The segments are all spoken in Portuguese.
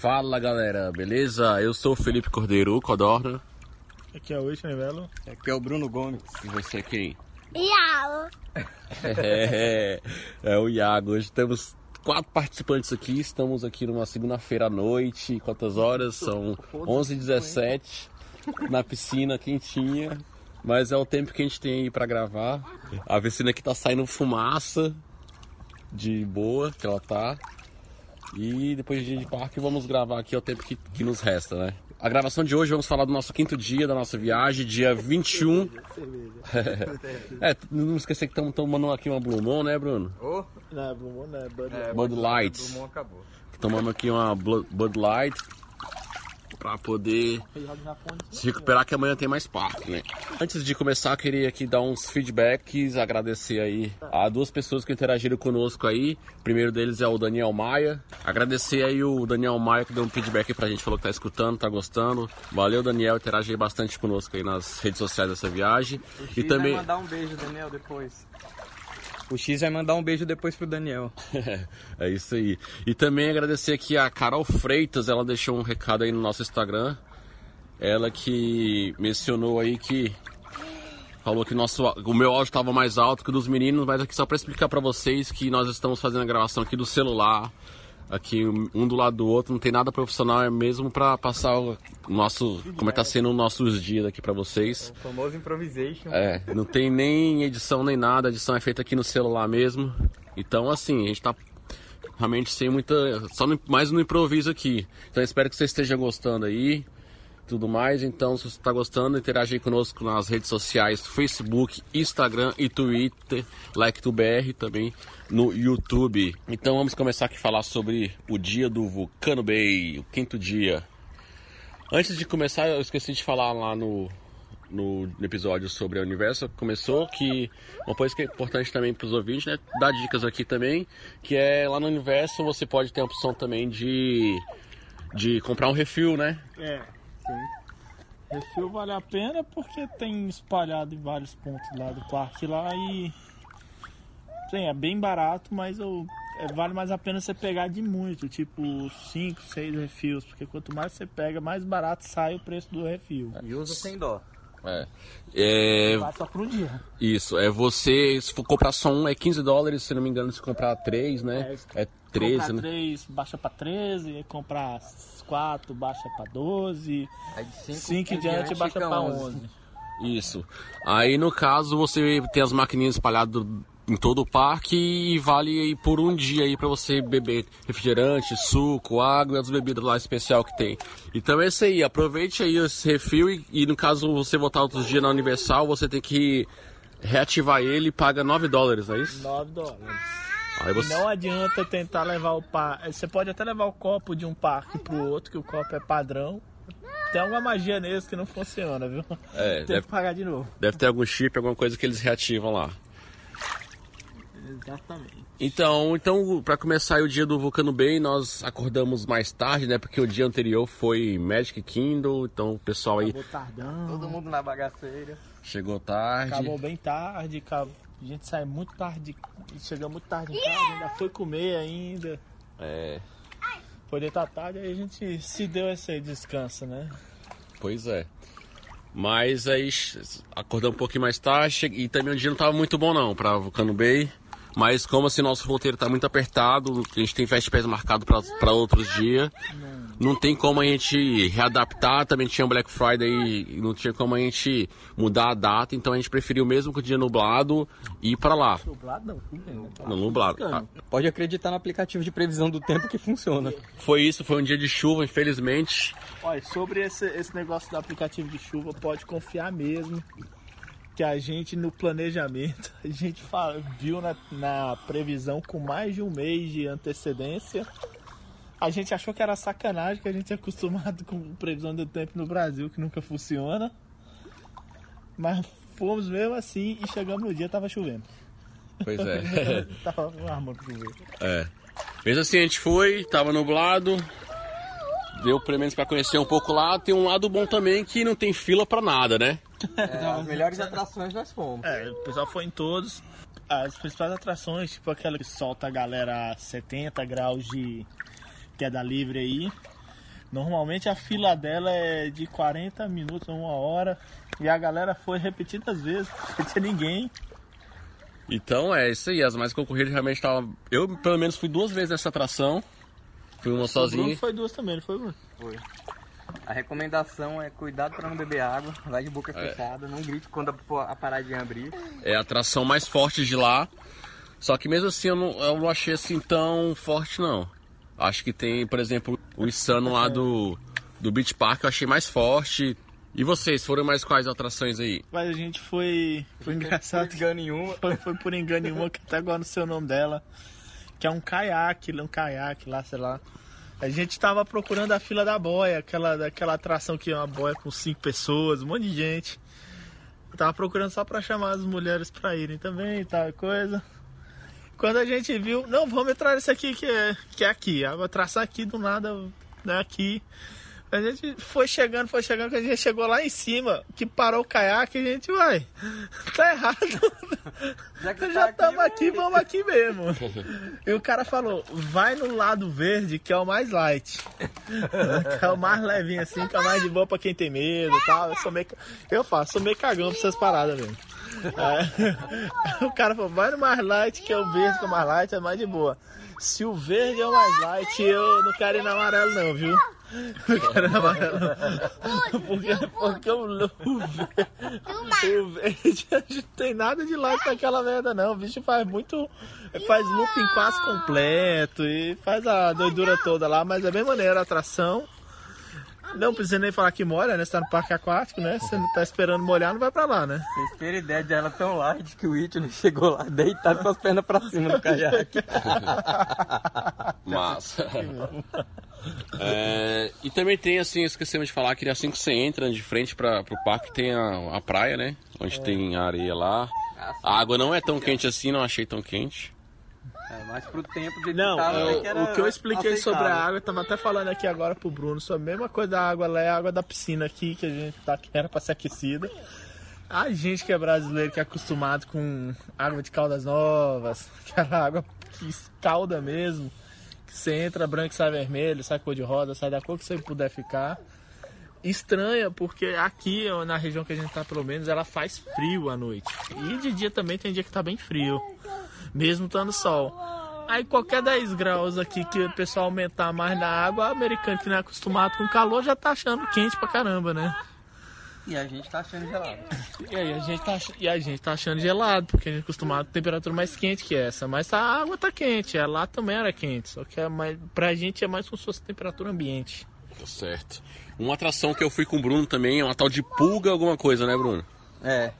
Fala galera, beleza? Eu sou o Felipe Cordeiro, Codorna. Aqui é o Eixo Nivelo. Aqui é o Bruno Gomes. E você quem? Iago. É, é o Iago. Hoje temos quatro participantes aqui. Estamos aqui numa segunda-feira à noite. Quantas horas? São 11h17 na piscina quentinha. Mas é o tempo que a gente tem aí pra gravar. A piscina aqui tá saindo fumaça de boa que ela tá. E depois de dia de parque vamos gravar aqui é o tempo que, que nos resta, né? A gravação de hoje vamos falar do nosso quinto dia da nossa viagem, dia 21. é, não esquecer que estamos tomando aqui uma Blue Moon, né, Bruno? Oh, Não, Blue Moon não é Bud é, Light. Bud Light. O Dumont acabou. Tomando aqui uma Bud Light pra poder se recuperar que amanhã tem mais parque, né? Antes de começar, eu queria aqui dar uns feedbacks, agradecer aí a duas pessoas que interagiram conosco aí. O primeiro deles é o Daniel Maia. Agradecer aí o Daniel Maia que deu um feedback pra gente, falou que tá escutando, tá gostando. Valeu, Daniel, interage aí bastante conosco aí nas redes sociais dessa viagem. E também vai mandar um beijo, Daniel, depois. O X vai mandar um beijo depois pro Daniel. é isso aí. E também agradecer aqui a Carol Freitas, ela deixou um recado aí no nosso Instagram. Ela que mencionou aí que falou que nosso, o meu áudio estava mais alto que o dos meninos, mas aqui só para explicar para vocês que nós estamos fazendo a gravação aqui do celular, aqui um do lado do outro, não tem nada profissional, é mesmo para passar o nosso, como é que tá sendo os nossos dias aqui para vocês. O famoso improvisation. É, não tem nem edição nem nada, a edição é feita aqui no celular mesmo. Então, assim, a gente tá realmente sem muita. Só no- mais no improviso aqui. Então, espero que você esteja gostando aí. Tudo mais, então se você está gostando, interage aí conosco nas redes sociais, Facebook, Instagram e Twitter, LikeToBR também no YouTube. Então vamos começar aqui a falar sobre o dia do Vulcano Bay, o quinto dia. Antes de começar, eu esqueci de falar lá no, no episódio sobre a Universo começou, que uma coisa que é importante também para os ouvintes, né? Dar dicas aqui também, que é lá no Universo você pode ter a opção também de, de comprar um refil, né? É, sim. Refil vale a pena porque tem espalhado em vários pontos lá do parque lá e. Sim, é bem barato, mas eu, é, vale mais a pena você pegar de muito, tipo 5, 6 refis, porque quanto mais você pega, mais barato sai o preço do refil. E usa sem dó. É. É, só por um dia. isso, é você, se for comprar só um, é 15 dólares, se não me engano, se comprar três, né? É 13, comprar né? 3 baixa pra 13, aí comprar 4 baixa pra 12, Aí de 5 5 em diante baixa pra 11. Isso. Aí no caso você tem as maquininhas espalhadas em todo o parque e vale por um dia aí para você beber refrigerante, suco, água e as bebidas lá especial que tem. Então é isso aí, aproveite aí esse refil e, e no caso você voltar outros dias na Universal, você tem que reativar ele e paga 9 dólares, não é isso? 9 dólares. Você... não adianta tentar levar o par. Você pode até levar o copo de um parque pro outro, que o copo é padrão. Tem alguma magia nesse que não funciona, viu? É, Tem deve, que pagar de novo. deve ter algum chip, alguma coisa que eles reativam lá. Exatamente. Então, então para começar o dia do Vulcano Bay, nós acordamos mais tarde, né? Porque o dia anterior foi Magic Kingdom, então o pessoal aí Acabou tardão. Todo mundo na bagaceira. chegou tarde. Acabou bem tarde. acab- A gente saiu muito tarde. Chegou muito tarde em casa, ainda foi comer ainda. É, Poder estar tarde, aí a gente se deu esse descanso, né? pois é. Mas aí acordamos um pouquinho mais tarde e também o dia não tava muito bom não para Vulcano Bay. Mas como assim nosso roteiro tá muito apertado, a gente tem Fast Pass marcado para outros dias, não tem como a gente readaptar, também tinha Black Friday e não tinha como a gente mudar a data, então a gente preferiu mesmo com o dia nublado ir para lá. Nublado não, bem, né? Não, nublado. Ah, Pode acreditar no aplicativo de previsão do tempo que funciona. Foi isso, foi um dia de chuva, infelizmente. Olha, sobre esse, esse negócio do aplicativo de chuva, pode confiar mesmo que a gente no planejamento, a gente fa- viu na, na previsão com mais de um mês de antecedência. A gente achou que era sacanagem, que a gente é acostumado com previsão do tempo no Brasil, que nunca funciona. Mas fomos mesmo assim e chegamos no dia, tava chovendo. Pois é. tava armando chover. é. Mesmo assim, a gente foi, tava nublado. Deu pelo menos pra conhecer um pouco lá. Tem um lado bom também que não tem fila pra nada, né? É, as melhores atrações nós fomos. É, o pessoal foi em todos. As principais atrações, tipo aquela que solta a galera a 70 graus de queda livre aí. Normalmente a fila dela é de 40 minutos, uma hora. E a galera foi repetidas vezes, não tinha ninguém. Então é isso aí, as mais concorridas realmente estavam. Eu pelo menos fui duas vezes nessa atração. Fui uma O Bruno sozinho. foi duas também, não foi, Bruno? Foi. A recomendação é cuidado pra não beber água, vai de boca É. fechada, não grite quando a, a paradinha abrir. É a atração mais forte de lá. Só que mesmo assim eu não, eu não achei assim tão forte não. Acho que tem, por exemplo, o Insano lá do, do Beach Park eu achei mais forte. E vocês, foram mais quais atrações aí? Mas a gente foi. Foi engraçado. Não nenhuma. Foi, foi por engano em uma que até agora não sei o nome dela. Que é um caiaque, um caiaque lá, sei lá. A gente tava procurando a fila da boia, aquela, daquela atração que é uma boia com cinco pessoas, um monte de gente. Eu tava procurando só pra chamar as mulheres pra irem também tal coisa. Quando a gente viu, não, vamos entrar nesse aqui que é, que é aqui. A atração aqui do nada, né, aqui. A gente foi chegando, foi chegando, quando a gente chegou lá em cima, que parou o caiaque, a gente, vai, tá errado. Já que Já tá estamos vai. aqui, vamos aqui mesmo. E o cara falou, vai no lado verde, que é o mais light. Que é o mais levinho assim, que é o mais de boa pra quem tem medo e tal. Eu sou meio. Eu faço, sou meio cagão pra essas paradas mesmo. É. O cara falou, vai no mais light, que é o verde, que é o mais light, é mais de boa. Se o verde é o mais light, eu não quero ir no amarelo não, viu? Não quero ir no amarelo não. Porque, porque o, o, verde, o verde não tem nada de light naquela merda não. O bicho faz muito. Faz looping quase completo e faz a doidura toda lá, mas é bem maneiro a atração. Não precisa nem falar que molha, né? Você tá no parque aquático, né? Você não tá esperando molhar, não vai pra lá, né? Vocês terem ideia de ela tão light que o Whitney chegou lá deitado com as pernas pra cima do caiaque. Massa. É, e também tem assim, esquecemos de falar que assim que você entra de frente para o parque tem a, a praia, né? Onde tem a areia lá. A água não é tão quente assim, não achei tão quente. É, mas pro tempo de Não, tava, eu- que era o que eu expliquei sobre a aceitável. água, eu tava até falando aqui agora pro Bruno, sobre a mesma coisa da água lá, é a água da piscina aqui, que a gente tá, que era pra ser aquecida. A gente que é brasileiro, que é acostumado com água de caldas novas, aquela água que escalda mesmo, você entra branco sai vermelho, sai cor de rosa, sai da cor que você puder ficar. Estranha, porque aqui na região que a gente tá, pelo menos, ela faz frio à noite. E de dia também tem dia que tá bem frio mesmo estando sol. Aí qualquer 10 graus aqui que o pessoal aumentar mais na água, o americano que não é acostumado com calor já tá achando quente pra caramba, né? E a gente tá achando gelado. E aí a gente tá, e a gente tá achando gelado, porque a gente é acostumado com temperatura mais quente que essa. Mas a água tá quente, é, lá também era quente, só que é mais, pra gente é mais como se fosse temperatura ambiente. Tá certo. Uma atração que eu fui com o Bruno também é uma tal de pulga alguma coisa, né, Bruno? É.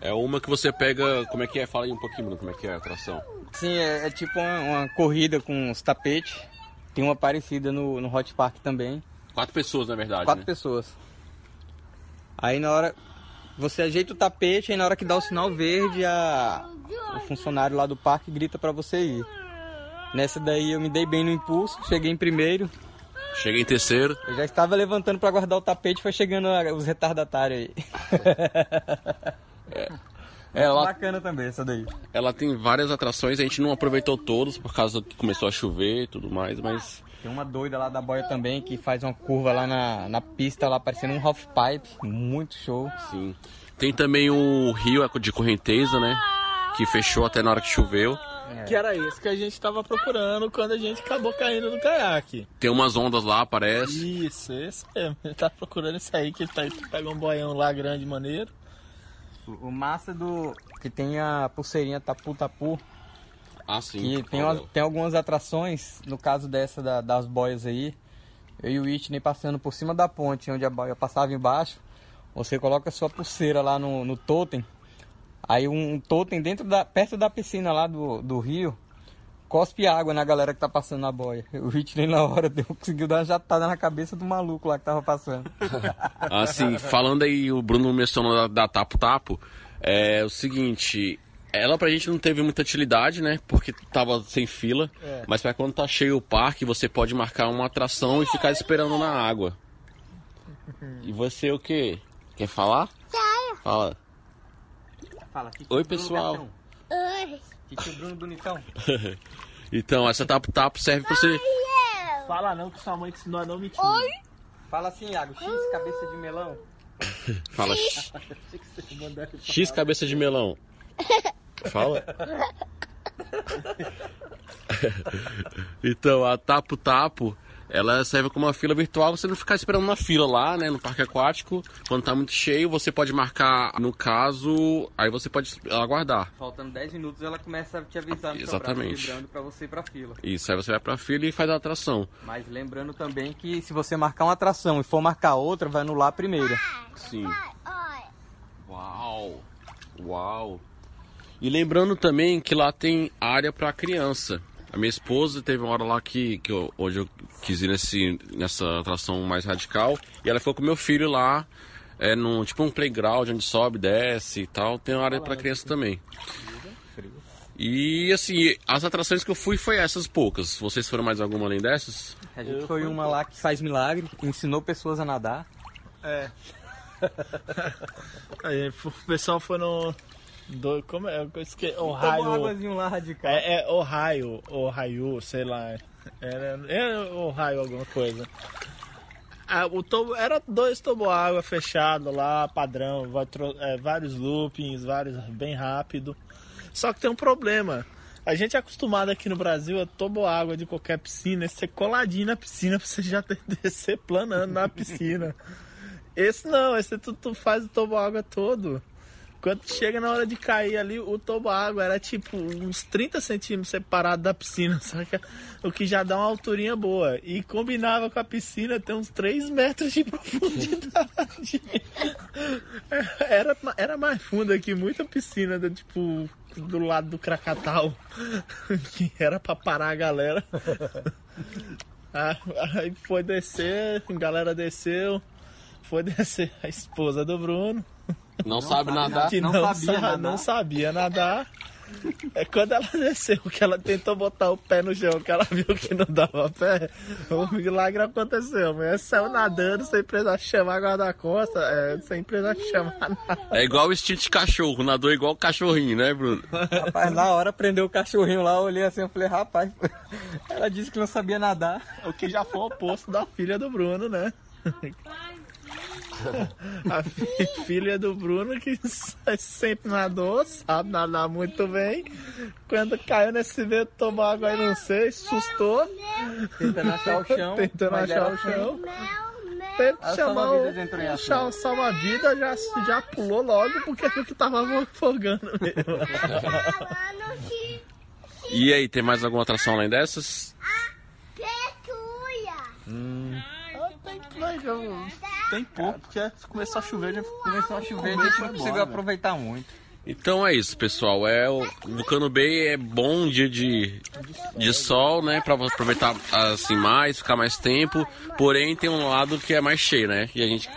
É uma que você pega. Como é que é? Fala aí um pouquinho, Bruno, como é que é a atração. Sim, é, é tipo uma, uma corrida com os tapetes. Tem uma parecida no, no Hot Park também. Quatro pessoas, na verdade. Quatro né? pessoas. Aí na hora. Você ajeita o tapete, aí na hora que dá o sinal verde, a, o funcionário lá do parque grita pra você ir. Nessa daí eu me dei bem no impulso, cheguei em primeiro. Chega em terceiro. Eu já estava levantando pra guardar o tapete, foi chegando a- os retardatários aí. É, ela, Bacana também essa daí. ela tem várias atrações, a gente não aproveitou todos por causa que começou a chover e tudo mais, mas. Tem uma doida lá da boia também que faz uma curva lá na, na pista, lá parecendo um half pipe. Muito show. Sim. Tem também o rio de correnteza, né? Que fechou até na hora que choveu. Que era isso que a gente tava procurando quando a gente acabou caindo no caiaque. Tem umas ondas lá, parece. Isso, esse mesmo. Ele tá procurando esse aí, que ele tá, pega um boião lá grande, maneiro. O, o massa do. que tem a pulseirinha tapu tapu. Ah, sim. Que tem, umas- tem algumas atrações, no caso dessa da- das boias aí. Eu e o Whitney passando por cima da ponte, onde a boia passava embaixo. Você coloca sua pulseira lá no, no totem. Aí um, um totem dentro da, perto da piscina lá do, do rio. Cospe água na galera que tá passando na boia. O Whitney na hora deu, conseguiu dar uma jatada na cabeça do maluco lá que tava passando. Assim, falando aí, o Bruno mencionou da, da Tapo Tapo. É o seguinte, ela pra gente não teve muita utilidade, né? Porque tava sem fila. É. Mas pra quando tá cheio o parque, você pode marcar uma atração e ficar esperando na água. E você o quê? Quer falar? Fala. Fala, que Oi, pessoal. Que que o Bruno bonitão? Então, essa Tapo serve pra você. Fala não que sua mãe te ensinou a não mentir. Fala assim, Iago, X cabeça de melão. Fala X, X cabeça de melão. Fala. então, a Tapo Tapo, ela serve como uma fila virtual, você não ficar esperando na fila lá, né, no parque aquático. Quando tá muito cheio, você pode marcar, no caso, aí você pode aguardar. Faltando 10 minutos, ela começa a te avisar no Exatamente. seu braço, vibrando pra você ir pra fila. Isso, aí você vai pra fila e faz a atração. Mas lembrando também que se você marcar uma atração e for marcar outra, vai anular a primeira. Sim. Uau! Uau! E lembrando também que lá tem área para criança. A minha esposa teve uma hora lá que, que eu, hoje eu quis ir nesse, nessa atração mais radical e ela ficou com meu filho lá, é num tipo um playground onde sobe, desce e tal. Tem uma área para criança também. E assim, as atrações que eu fui foi essas poucas. Vocês foram mais alguma além dessas? A gente foi uma lá que faz milagre, que ensinou pessoas a nadar. É. Aí, o pessoal foi no. Do, como é? Eu esque... Tomou Ohio. águazinho lá radical. É, é Ohio, Ohio, sei lá. Era, era Ohio alguma coisa. Ah, o tobo, era dois toboágua fechado lá, padrão, é, vários loopings, vários bem rápido. Só que tem um problema. A gente é acostumado aqui no Brasil a toboágua de qualquer piscina, é ser coladinho na piscina pra você já descer planando na piscina. Esse não, esse tu, tu faz o toboágua todo. Quando chega na hora de cair ali, o toboágua era tipo uns 30 centímetros separado da piscina, saca? O que já dá uma alturinha boa. E combinava com a piscina ter uns 3 metros de profundidade. Era, era mais funda que muita piscina, do, tipo, do lado do Krakatau, que era pra parar a galera. Aí foi descer, a galera desceu, foi descer a esposa do Bruno Não, sabe nadar? que não não, sabia sa- nadar. não sabia nadar. É quando ela desceu, que ela tentou botar o pé no chão, que ela viu que não dava pé, o milagre aconteceu. A mulher saiu nadando sem precisar chamar guarda-costa, é, sem precisar chamar nada. É igual o instinto de cachorro, nadou igual cachorrinho, né, Bruno? Rapaz, na hora prendeu o cachorrinho lá, eu olhei assim e falei, rapaz, ela disse que não sabia nadar. O que já foi o oposto da filha do Bruno, né? A fi- filha do Bruno que sempre nadou, sabe nadar muito bem. Quando caiu nesse vento, tomou água aí, não sei, assustou, Tentando achar o chão. tentando achar o chão. Tenta Aí o chamar o, entrou em o ação. chá- salva-vida, já, já pulou logo porque viu que tava afogando mesmo. E aí, tem mais alguma atração além dessas? tem, mas eu- tem pouco, porque começou a chover, já Começou a chover, a gente não conseguiu aproveitar muito. Então é isso, pessoal. É o Vulcano Bay é bom dia de, de sol, né, Pra aproveitar assim mais, ficar mais tempo. Porém, tem um lado que é mais cheio, né? E a gente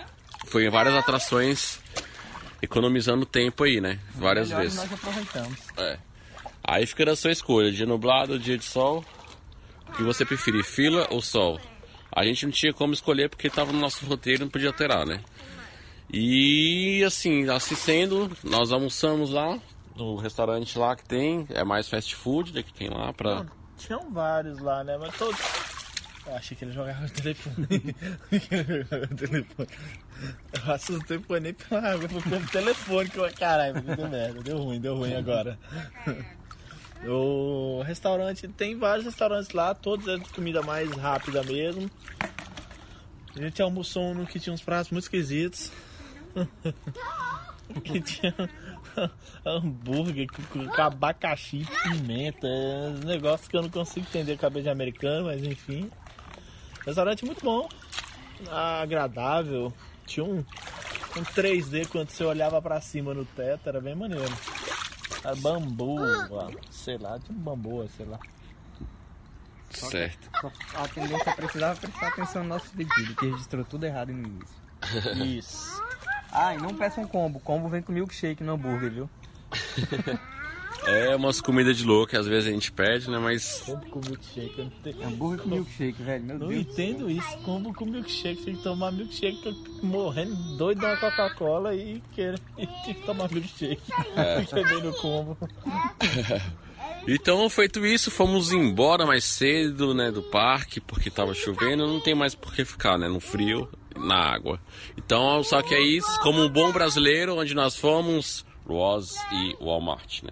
foi em várias atrações economizando tempo aí, né? Várias Melhor vezes. nós aproveitamos. É. Aí fica da sua escolha, dia nublado, dia de sol. O que você preferir, fila ou sol? A gente não tinha como escolher porque estava no nosso roteiro e não podia alterar, né? E assim, assim sendo, nós almoçamos lá no restaurante lá que tem, é mais fast food, né, que tem lá pra. Tinham vários lá, né? Mas todos. Eu achei que ele jogava o telefone. Ele jogava o telefone. Eu assustei foi nem pela água, foi pelo telefone que eu. Caralho, deu merda, deu ruim, deu ruim agora. O restaurante, tem vários restaurantes lá, todos é de comida mais rápida mesmo. A gente almoçou um que tinha uns pratos muito esquisitos. que tinha hambúrguer com, abacaxi, pimenta, negócios que eu não consigo entender cabeça de americano, mas enfim. Restaurante muito bom, agradável. Tinha um, um 3D quando você olhava pra cima no teto, era bem maneiro. Era bambu, ó, sei lá, um bambu, sei lá. Certo. A tendência é precisava prestar atenção no nosso pedido, que registrou tudo errado no início. Isso. Ah, e não peça um combo. Combo vem com milkshake no hambúrguer, viu? É umas comidas de louco que às vezes a gente pede, né? Mas Combo com milkshake, eu não tenho. Hambúrguer com milkshake, velho. Meu Não Deus. entendo isso, combo com milkshake, tem que tomar milkshake, tô morrendo doido da Coca-Cola e querer e tem que tomar milkshake. Fica bem no combo. Então, feito isso, fomos embora mais cedo, né, do parque, porque tava chovendo, não tem mais por que ficar, né, no frio. na água. Então, só que aí, como um bom brasileiro, onde nós fomos, Ross e Walmart, né?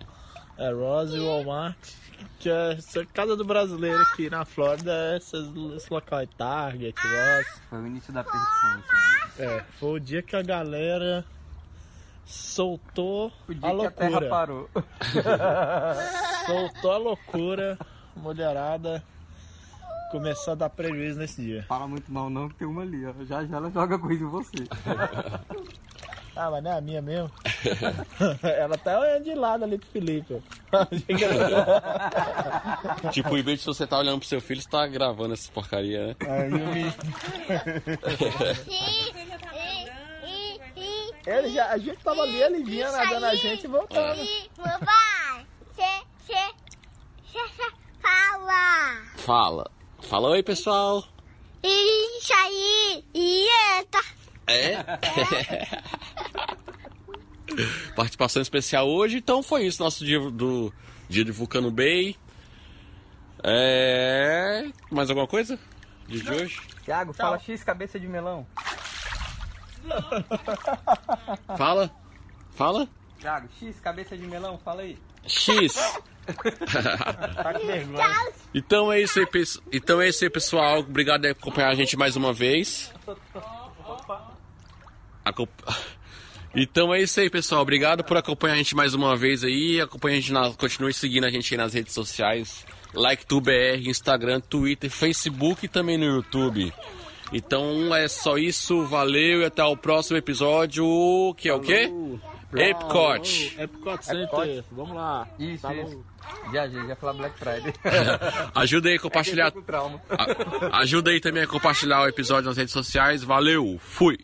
É, Ross e Walmart. Que é essa casa do brasileiro aqui na Flórida, é esses, esse local é Target, Ross. Foi o início da perdição. É, foi o dia que a galera soltou O dia a que a terra loucura. parou. Soltou a loucura, mulherada começou a dar prejuízo nesse dia. Fala muito mal não, que tem uma ali, ó. Já já ela joga coisa em você. Ah, mas não é a minha mesmo. Ela tá olhando de lado ali pro Felipe. Tipo, em vez de você estar olhando pro seu filho, você tá gravando essa porcaria, né? Aí eu me... Ele já, a gente tava ali, ele vinha nadando a gente e voltando. Você, você fala. Fala. Fala oi, pessoal. Isso aí, eita. É? Participação especial hoje, então foi isso, nosso dia do dia de Vulcano Bay. É. Mais alguma coisa? Dia de hoje? Thiago, fala X cabeça de melão. Fala. Fala. Thiago, X cabeça de melão, fala aí. X. Tá. Então é isso aí, então é isso aí, pessoal. Obrigado por acompanhar a gente mais uma vez. Então é isso aí, pessoal. Obrigado por acompanhar a gente mais uma vez aí. Acompanhe a gente na... continue seguindo a gente aí nas redes sociais. LikeTubeBR, Instagram, Twitter, Facebook e também no YouTube. Então é só isso. Valeu e até o próximo episódio. Que é o quê? Epcot. Epcot Center, Epcot. vamos lá. Isso, Falou. isso. Já, já, já falar Black Friday. Ajuda aí a compartilhar. Com trauma. A- Ajuda aí também a compartilhar o episódio nas redes sociais. Valeu, fui!